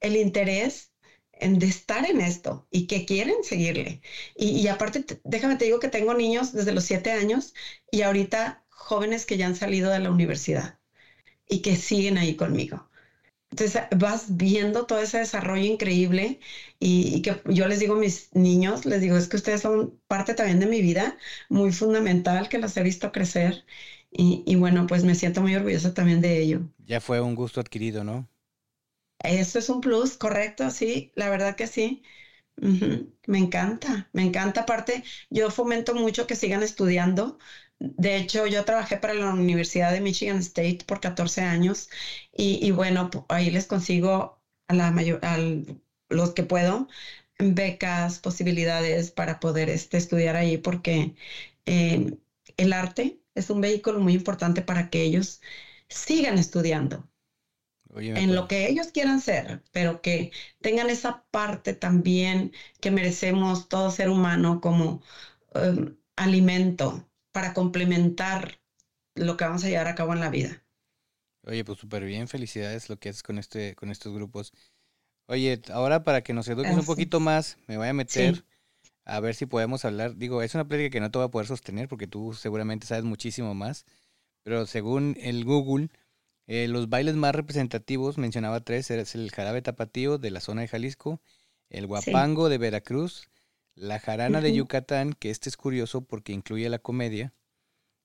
el interés de estar en esto y que quieren seguirle. Y, aparte, déjame te digo que tengo niños desde los siete años y ahorita jóvenes que ya han salido de la universidad y que siguen ahí conmigo. Entonces vas viendo todo ese desarrollo increíble y, y, que yo les digo a mis niños, les digo, es que ustedes son parte también de mi vida, muy fundamental, que los he visto crecer y, y bueno, pues me siento muy orgullosa también de ello. Ya fue un gusto adquirido, ¿no? Eso es un plus, correcto, sí, la verdad que sí. Me encanta, me encanta. Aparte, yo fomento mucho que sigan estudiando. De hecho, yo trabajé para la Universidad de Michigan State por 14 años y, bueno, ahí les consigo a la mayor, a los que puedo becas, posibilidades para poder este, estudiar ahí porque eh, el arte es un vehículo muy importante para que ellos sigan estudiando en lo que ellos quieran ser, pero que tengan esa parte también que merecemos todo ser humano como em, alimento para complementar lo que vamos a llevar a cabo en la vida. Oye, pues súper bien, felicidades lo que haces con, este, con estos grupos. Oye, ahora para que nos eduques un poquito más, me voy a meter a ver si podemos hablar. Digo, es una plática que no te voy a poder sostener porque tú seguramente sabes muchísimo más, pero según el Google, eh, los bailes más representativos, mencionaba tres, es el jarabe tapatío de la zona de Jalisco, el guapango de Veracruz, la jarana de Yucatán, que este es curioso porque incluye la comedia.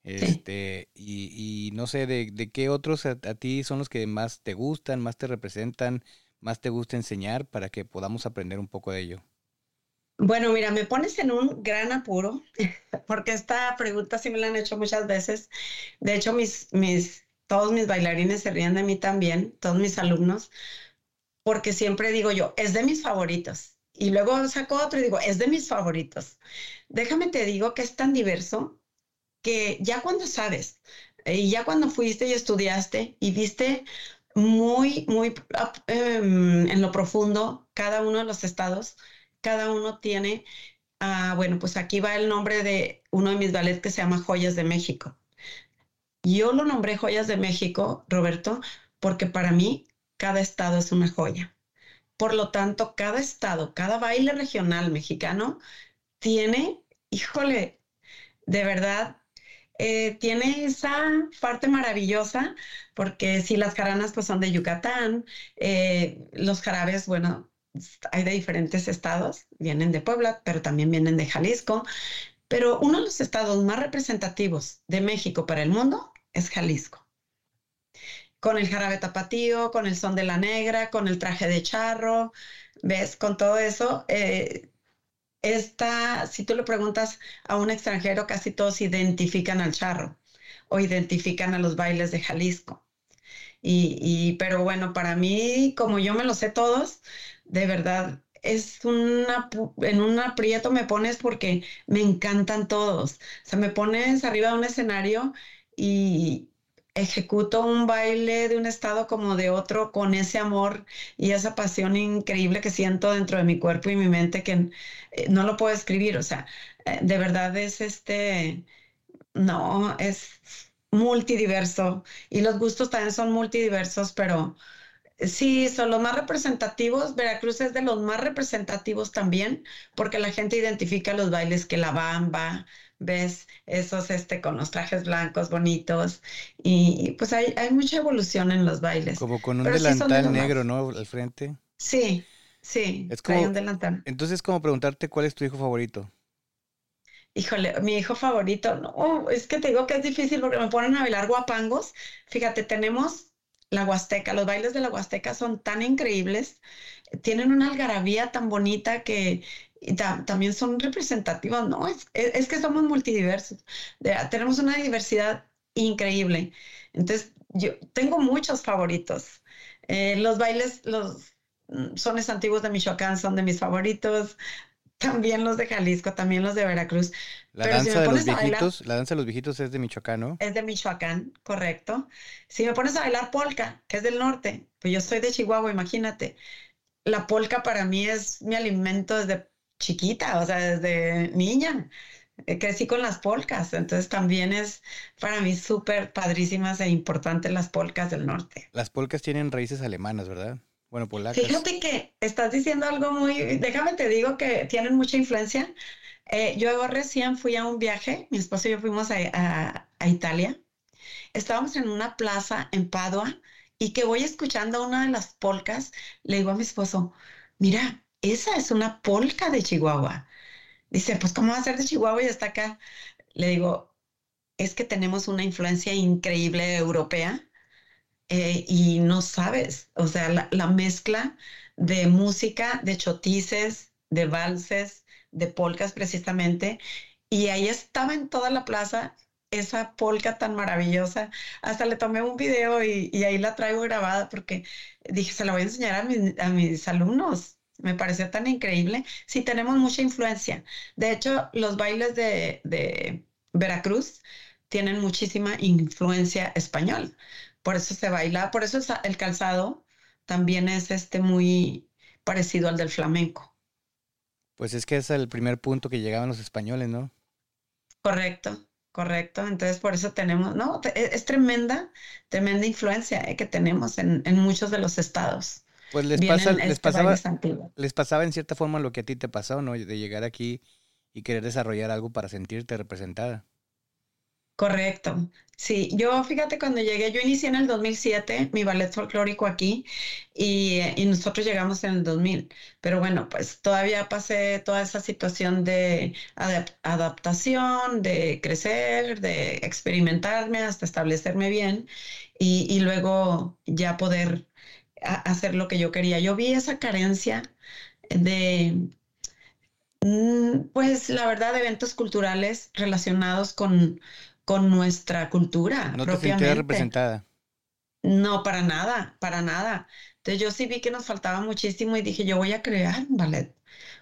Este, y, no sé, de, qué otros a, ti son los que más te gustan, más te representan, más te gusta enseñar para que podamos aprender un poco de ello. Bueno, mira, me pones en un gran apuro, porque esta pregunta sí me la han hecho muchas veces. De hecho, mis, mis todos mis bailarines se ríen de mí también, todos mis alumnos, porque siempre digo yo, es de mis favoritos. Y luego saco otro y digo, es de mis favoritos. Déjame te digo que es tan diverso que ya cuando sabes, y ya cuando fuiste y estudiaste y viste muy, muy em, en lo profundo cada uno de los estados, cada uno tiene, ah, bueno, pues aquí va el nombre de uno de mis ballets que se llama Joyas de México. Yo lo nombré Joyas de México, Roberto, porque para mí cada estado es una joya. Por lo tanto, cada estado, cada baile regional mexicano tiene, híjole, de verdad, eh, tiene esa parte maravillosa, porque si las jaranas pues son de Yucatán, eh, los jarabes, bueno, hay de diferentes estados, vienen de Puebla, pero también vienen de Jalisco, pero uno de los estados más representativos de México para el mundo es Jalisco. Con el jarabe tapatío, con el son de la negra, con el traje de charro, ¿ves? Con todo eso, eh, si tú le preguntas a un extranjero, casi todos identifican al charro o identifican a los bailes de Jalisco. Y, pero bueno, para mí, como yo me lo sé todos, de verdad, es una, en un aprieto me pones porque me encantan todos. O sea, me pones arriba de un escenario y ejecuto un baile de un estado como de otro con ese amor y esa pasión increíble que siento dentro de mi cuerpo y mi mente que eh, no lo puedo escribir, o sea, eh, de verdad es este, no, es multidiverso y los gustos también son multidiversos, pero sí, son los más representativos. Veracruz es de los más representativos también porque la gente identifica los bailes que la bamba, ves esos este, con los trajes blancos bonitos y pues hay, hay mucha evolución en los bailes. Como con un delantal negro, ¿no? Al frente. Sí, sí, es como, hay un delantal. Entonces, como preguntarte cuál es tu hijo favorito. Híjole, mi hijo favorito, no, es que te digo que es difícil porque me ponen a bailar guapangos. Fíjate, tenemos la Huasteca, los bailes de la Huasteca son tan increíbles, tienen una algarabía tan bonita que también son representativos, ¿no? Es, es, que somos multidiversos, tenemos una diversidad increíble. Entonces, yo tengo muchos favoritos. Eh, los bailes, los mm, sones antiguos de Michoacán son de mis favoritos. también los de Jalisco, también los de Veracruz. La danza de los viejitos, la danza de los viejitos es de Michoacán, ¿no? Es de Michoacán, correcto. Si me pones a bailar polka, que es del norte, pues yo soy de Chihuahua, imagínate. La polka para mí es mi alimento desde chiquita, o sea, desde niña. Eh, crecí con las polcas, entonces también es para mí súper padrísimas e importantes las polcas del norte. Las polcas tienen raíces alemanas, ¿verdad? Bueno, polacas. Fíjate que estás diciendo algo muy, déjame te digo que tienen mucha influencia. Eh, yo recién fui a un viaje, mi esposo y yo fuimos a, a, Italia. Estábamos en una plaza en Padua y que voy escuchando una de las polcas, le digo a mi esposo, mira, esa es una polca de Chihuahua. Dice, pues ¿cómo va a ser de Chihuahua y está acá? Le digo, es que tenemos una influencia increíble europea eh, y no sabes, o sea, la, mezcla de música, de chotices, de valses, de polcas precisamente, y ahí estaba en toda la plaza esa polca tan maravillosa. Hasta le tomé un video y, ahí la traigo grabada porque dije, se la voy a enseñar a, a mis alumnos. Me pareció tan increíble. Sí, tenemos mucha influencia. De hecho, los bailes de, de Veracruz tienen muchísima influencia española por eso se baila, por eso el calzado también es este muy parecido al del flamenco. Pues es que es el primer punto que llegaban los españoles, ¿no? Correcto, correcto. Entonces por eso tenemos, no, e, es, tremenda, tremenda influencia eh, que tenemos en, muchos de los estados. Pues les, pasa, les, este pasaba, les pasaba en cierta forma lo que a ti te pasó, ¿no? De llegar aquí y querer desarrollar algo para sentirte representada. Correcto. Sí, yo fíjate cuando llegué, yo inicié en el 2007 mi ballet folclórico aquí y, nosotros llegamos en el 2000, pero bueno, pues todavía pasé toda esa situación de adaptación, de crecer, de experimentarme hasta establecerme bien y, luego ya poder hacer lo que yo quería. Yo vi esa carencia de, mm, pues la verdad, de eventos culturales relacionados con con nuestra cultura. No te sentías representada. No, para nada, para nada. Entonces yo sí vi que nos faltaba muchísimo y dije, yo voy a crear un ballet.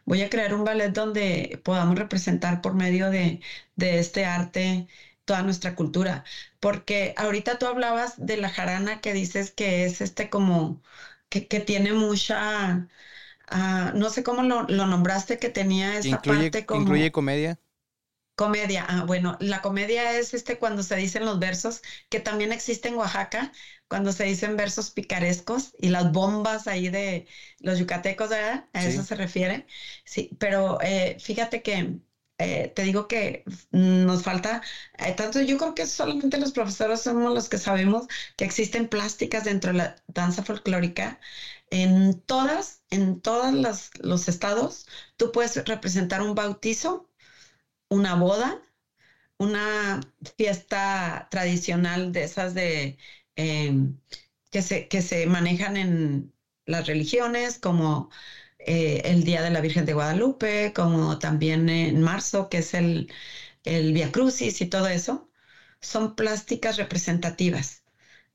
Voy a crear un ballet donde podamos representar por medio de, este arte toda nuestra cultura. Porque ahorita tú hablabas de la jarana que dices que es este como, que, tiene mucha, ah, no sé cómo lo, nombraste, que tenía esa parte como... ¿Incluye comedia? Comedia, ah, bueno, la comedia es este cuando se dicen los versos, que también existe en Oaxaca, cuando se dicen versos picarescos y las bombas ahí de los yucatecos, ¿verdad? A eso se refiere. Sí, pero eh, fíjate que eh, te digo que nos falta, eh, tanto yo creo que solamente los profesores somos los que sabemos que existen plásticas dentro de la danza folclórica. En todas, en todos los, estados, tú puedes representar un bautizo una boda, una fiesta tradicional de esas de em, que, se, que se manejan en las religiones, como eh, el Día de la Virgen de Guadalupe, como también en marzo, que es el, el Via Crucis y todo eso, son plásticas representativas.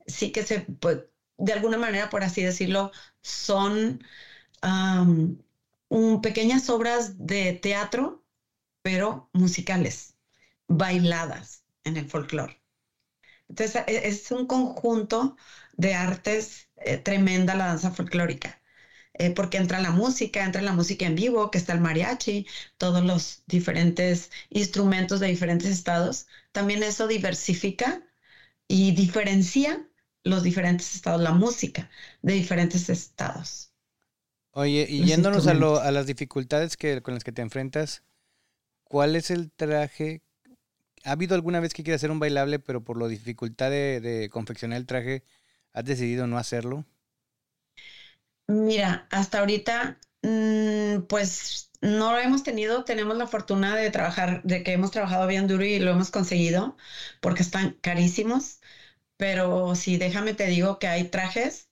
Sí que se, pues, de alguna manera, por así decirlo, son un, pequeñas obras de teatro pero musicales, bailadas en el folclore. Entonces, e, es un conjunto de artes eh, tremenda la danza folclórica, eh, porque entra la música, entra la música en vivo, que está el mariachi, todos los diferentes instrumentos de diferentes estados. También eso diversifica y diferencia los diferentes estados, la música de diferentes estados. Oye, y yéndonos a, a, las dificultades que, con las que te enfrentas, ¿Cuál es el traje? ¿Ha habido alguna vez que quieras hacer un bailable, pero por la dificultad de, confeccionar el traje, has decidido no hacerlo? Mira, hasta ahorita, mm, pues no lo hemos tenido. Tenemos la fortuna de trabajar, de que hemos trabajado bien duro y lo hemos conseguido, porque están carísimos. Pero sí, déjame te digo que hay trajes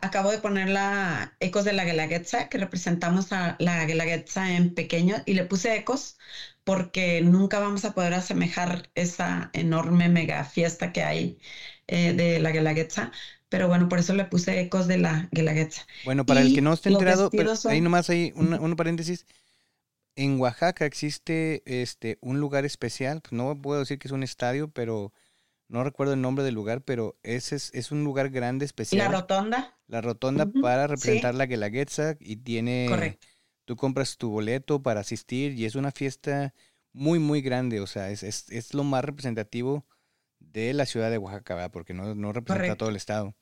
Acabo de poner la ecos de la Guelaguetza, que representamos a la Guelaguetza en pequeño, y le puse ecos porque nunca vamos a poder asemejar esa enorme mega fiesta que hay eh, de la Guelaguetza. Pero bueno, por eso le puse ecos de la Guelaguetza. Bueno, para el que no esté enterado, ahí nomás hay un, paréntesis. en Oaxaca existe este un lugar especial, pues no puedo decir que es un estadio, pero no recuerdo el nombre del lugar, pero ese es, es un lugar grande especial. ¿La rotonda? La rotonda para representar la Guelaguetza y tiene... Correcto. Tú compras tu boleto para asistir y es una fiesta muy, muy grande. O sea, es, es, es lo más representativo de la ciudad de Oaxaca, ¿verdad? porque no, no representa todo el estado.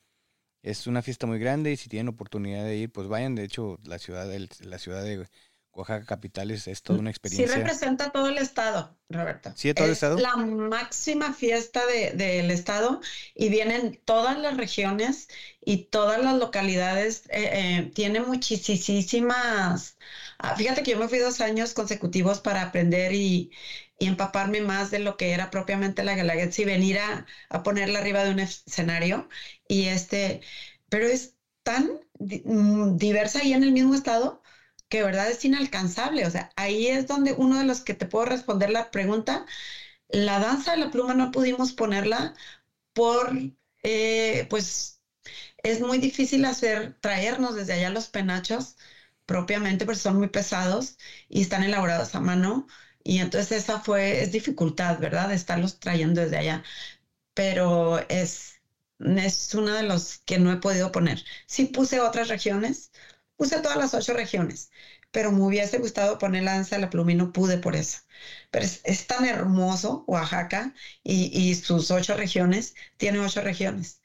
Es una fiesta muy grande y si tienen oportunidad de ir, pues vayan. De hecho, la ciudad, de, la ciudad de Oaxaca Capital es, es toda una experiencia. Sí representa todo el estado, Roberto. Sí, todo el estado. La máxima fiesta del de, estado y vienen todas las regiones y todas las localidades. Eh, eh, tiene muchísimas... Ah, fíjate que yo me fui dos años consecutivos para aprender y, y empaparme más de lo que era propiamente la Galaguetza y venir a, a ponerla arriba de un escenario. Y este, pero es tan mm, diversa ahí en el mismo estado que verdad es inalcanzable. O sea, ahí es donde uno de los que te puedo responder la pregunta. La danza de la pluma no pudimos ponerla por, eh, pues, es muy difícil hacer, traernos desde allá los penachos propiamente, porque son muy pesados y están elaborados a mano. Y entonces esa fue, es dificultad, ¿verdad? Estarlos trayendo desde allá. Pero es, es uno de los que no he podido poner. Sí puse otras regiones, Puse todas las ocho regiones, pero me hubiese gustado poner la danza de la pluma y no pude por eso. Pero es, tan hermoso Oaxaca y, sus ocho regiones, tiene ocho regiones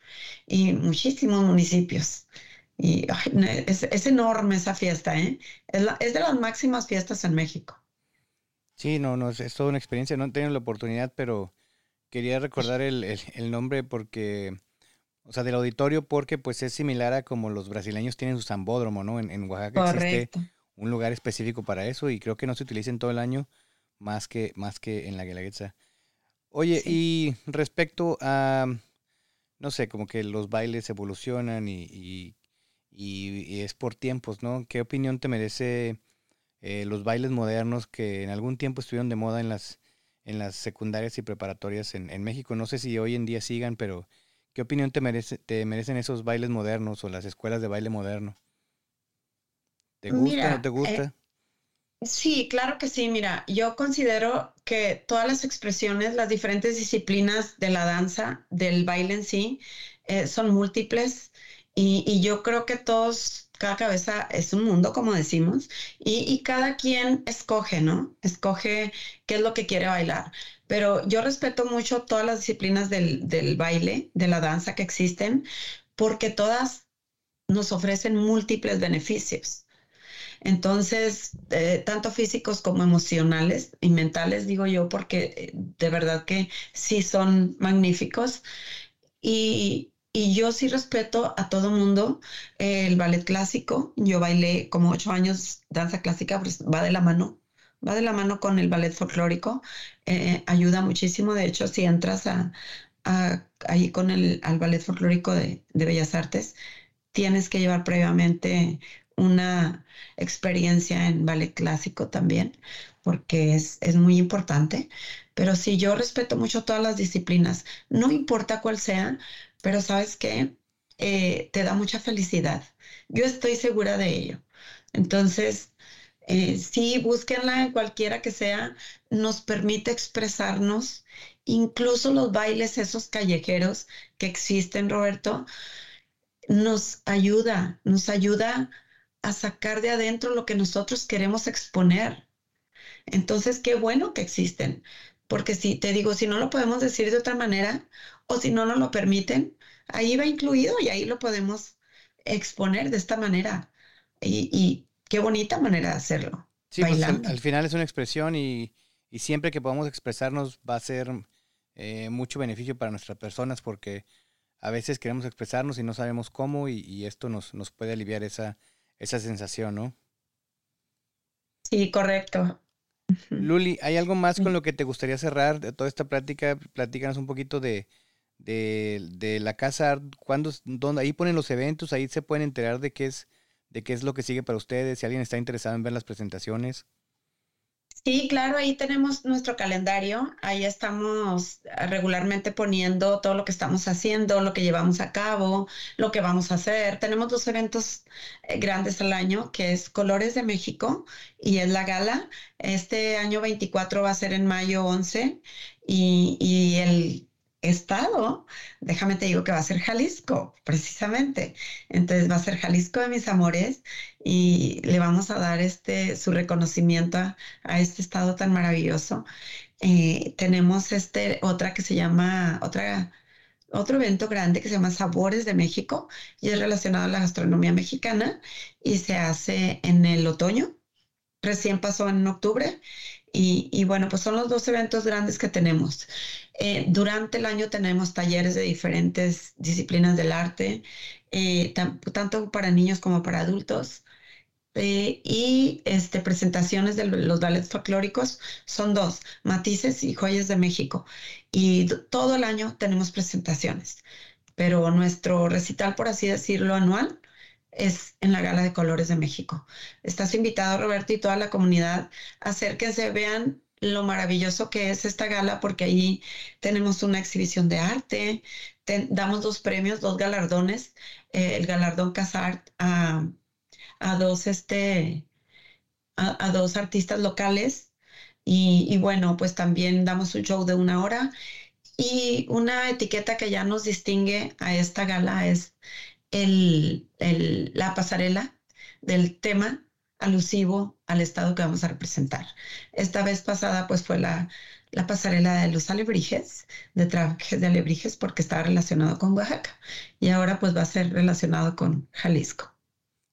y muchísimos municipios. Y es, enorme esa fiesta, ¿eh? Es, de las máximas fiestas en México. Sí, no, no, es, toda una experiencia. No he tenido la oportunidad, pero quería recordar el, el nombre porque o sea, del auditorio porque pues es similar a como los brasileños tienen su zambódromo, ¿no? En, Oaxaca existe un lugar específico para eso y creo que no se utiliza en todo el año más que, más que en la Guelaguetza. Oye, y respecto a, no sé, como que los bailes evolucionan y, y, es por tiempos, ¿no? ¿Qué opinión te merece eh, los bailes modernos que en algún tiempo estuvieron de moda en las, en las secundarias y preparatorias en, en México? No sé si hoy en día sigan, pero ¿Qué opinión te, merece, te merecen esos bailes modernos o las escuelas de baile moderno? ¿Te gusta o no te gusta? Eh, sí, claro que sí. Mira, yo considero que todas las expresiones, las diferentes disciplinas de la danza, del baile en sí, eh, son múltiples y, yo creo que todos, cada cabeza es un mundo, como decimos, y, y cada quien escoge, ¿no? Escoge qué es lo que quiere bailar pero yo respeto mucho todas las disciplinas del, baile, de la danza que existen, porque todas nos ofrecen múltiples beneficios. Entonces, eh, tanto físicos como emocionales y mentales, digo yo, porque eh, de verdad que sí son magníficos. Y, yo sí respeto a todo mundo el ballet clásico. Yo bailé como ocho años danza clásica, pues va de la mano va de la mano con el ballet folclórico, eh, ayuda muchísimo. De hecho, si entras a, ahí con el al ballet folclórico de, Bellas Artes, tienes que llevar previamente una experiencia en ballet clásico también, porque es, es muy importante. Pero sí, yo respeto mucho todas las disciplinas, no importa cuál sea, pero sabes que eh, te da mucha felicidad. Yo estoy segura de ello. Entonces, eh, sí, búsquenla en cualquiera que sea, nos permite expresarnos, incluso los bailes esos callejeros que existen, Roberto, nos ayuda, nos ayuda a sacar de adentro lo que nosotros queremos exponer. Entonces, qué bueno que existen, porque si te digo, si no lo podemos decir de otra manera o si no nos lo permiten, ahí va incluido y ahí lo podemos exponer de esta manera. y qué bonita manera de hacerlo. Sí, pues al, final es una expresión y, siempre que podamos expresarnos va a ser eh, mucho beneficio para nuestras personas porque a veces queremos expresarnos y no sabemos cómo y, esto nos, nos, puede aliviar esa, esa sensación, ¿no? Sí, correcto. Luli, ¿hay algo más con lo que te gustaría cerrar de toda esta plática? Platícanos un poquito de, de, la casa, cuando, donde ahí ponen los eventos, ahí se pueden enterar de qué es de qué es lo que sigue para ustedes, si alguien está interesado en ver las presentaciones. Sí, claro, ahí tenemos nuestro calendario, ahí estamos regularmente poniendo todo lo que estamos haciendo, lo que llevamos a cabo, lo que vamos a hacer. Tenemos dos eventos eh, grandes al año, que es Colores de México y es la gala. Este año 24 va a ser en mayo 11 y, y el estado, déjame te digo que va a ser Jalisco, precisamente. Entonces va a ser Jalisco de mis amores y le vamos a dar este su reconocimiento a, este estado tan maravilloso. Eh, tenemos este otra que se llama otra otro evento grande que se llama Sabores de México y es relacionado a la gastronomía mexicana y se hace en el otoño. Recién pasó en octubre y, bueno, pues son los dos eventos grandes que tenemos. Eh, durante el año tenemos talleres de diferentes disciplinas del arte, eh, tanto para niños como para adultos. Eh, y este, presentaciones de los ballets folclóricos son dos, Matices y Joyas de México. Y todo el año tenemos presentaciones, pero nuestro recital, por así decirlo, anual es en la Gala de Colores de México. Estás invitado, Roberto, y toda la comunidad, a hacer que se vean lo maravilloso que es esta gala, porque ahí tenemos una exhibición de arte, damos dos premios, dos galardones, eh, el galardón Casart a, dos, este, a, dos artistas locales, y, y bueno, pues también damos un show de una hora. Y una etiqueta que ya nos distingue a esta gala es el, la pasarela del tema alusivo al estado que vamos a representar. Esta vez pasada pues fue la, la pasarela de los alebrijes, de trajes de alebrijes, porque estaba relacionado con Oaxaca y ahora pues va a ser relacionado con Jalisco.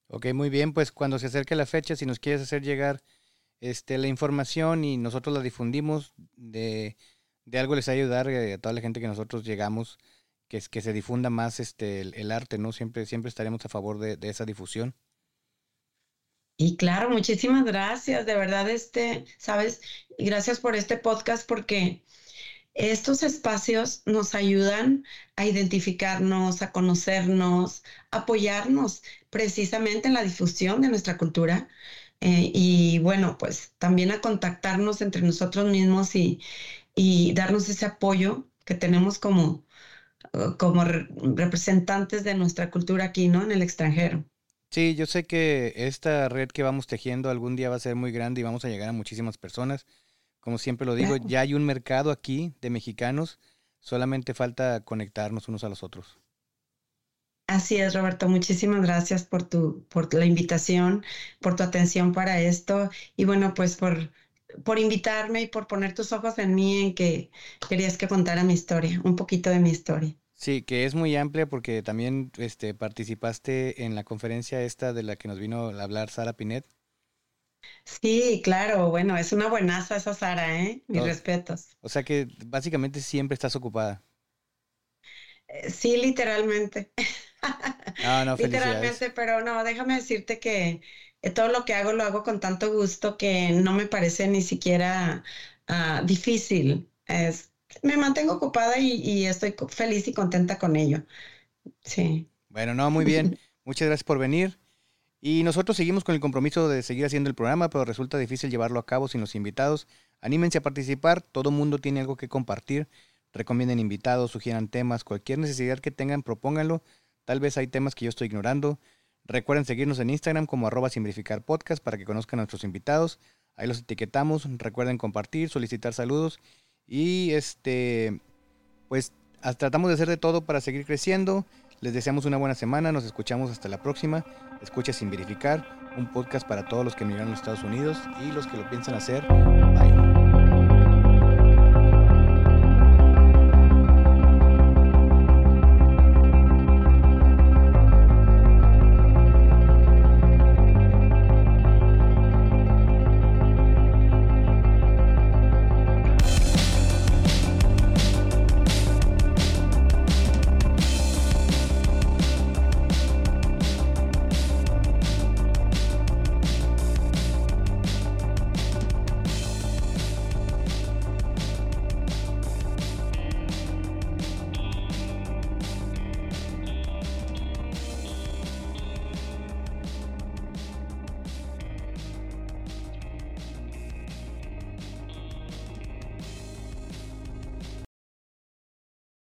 Ok, muy bien, pues cuando se acerque la fecha, si nos quieres hacer llegar este, la información y nosotros la difundimos, de, de algo les ayudar eh, a toda la gente que nosotros llegamos que, que se difunda más este, el, arte, ¿no? Siempre, siempre estaremos a favor de, esa difusión. Y claro, muchísimas gracias, de verdad, este, sabes, gracias por este podcast porque estos espacios nos ayudan a identificarnos, a conocernos, a apoyarnos precisamente en la difusión de nuestra cultura. Eh, y bueno, pues también a contactarnos entre nosotros mismos y, y darnos ese apoyo que tenemos como, como representantes de nuestra cultura aquí, ¿no? En el extranjero. Sí, yo sé que esta red que vamos tejiendo algún día va a ser muy grande y vamos a llegar a muchísimas personas. Como siempre lo digo, ya hay un mercado aquí de mexicanos, solamente falta conectarnos unos a los otros. Así es, Roberto. Muchísimas gracias por tu, por la invitación, por tu atención para esto y bueno, pues por por invitarme y por poner tus ojos en mí en que querías que contara mi historia, un poquito de mi historia. Sí, que es muy amplia porque también este, participaste en la conferencia esta de la que nos vino a hablar Sara Pinet. Sí, claro, bueno, es una buenaza esa Sara, ¿eh? Mis respetos. O sea que básicamente siempre estás ocupada. Eh, sí, literalmente. Ah, no, literalmente, pero no, déjame decirte que eh, todo lo que hago lo hago con tanto gusto que no me parece ni siquiera ah, difícil. Es, me mantengo ocupada y, estoy feliz y contenta con ello. Sí. Bueno, no, muy bien. Muchas gracias por venir. Y nosotros seguimos con el compromiso de seguir haciendo el programa, pero resulta difícil llevarlo a cabo sin los invitados. Anímense a participar, todo mundo tiene algo que compartir. Recomienden invitados, sugieran temas, cualquier necesidad que tengan, propónganlo. Tal vez hay temas que yo estoy ignorando. Recuerden seguirnos en Instagram como arroba sin verificar podcast para que conozcan a nuestros invitados. Ahí los etiquetamos. Recuerden compartir, solicitar saludos. Y este, pues tratamos de hacer de todo para seguir creciendo. Les deseamos una buena semana. Nos escuchamos hasta la próxima. Escucha sin verificar. Un podcast para todos los que miran a los Estados Unidos y los que lo piensan hacer. Bye.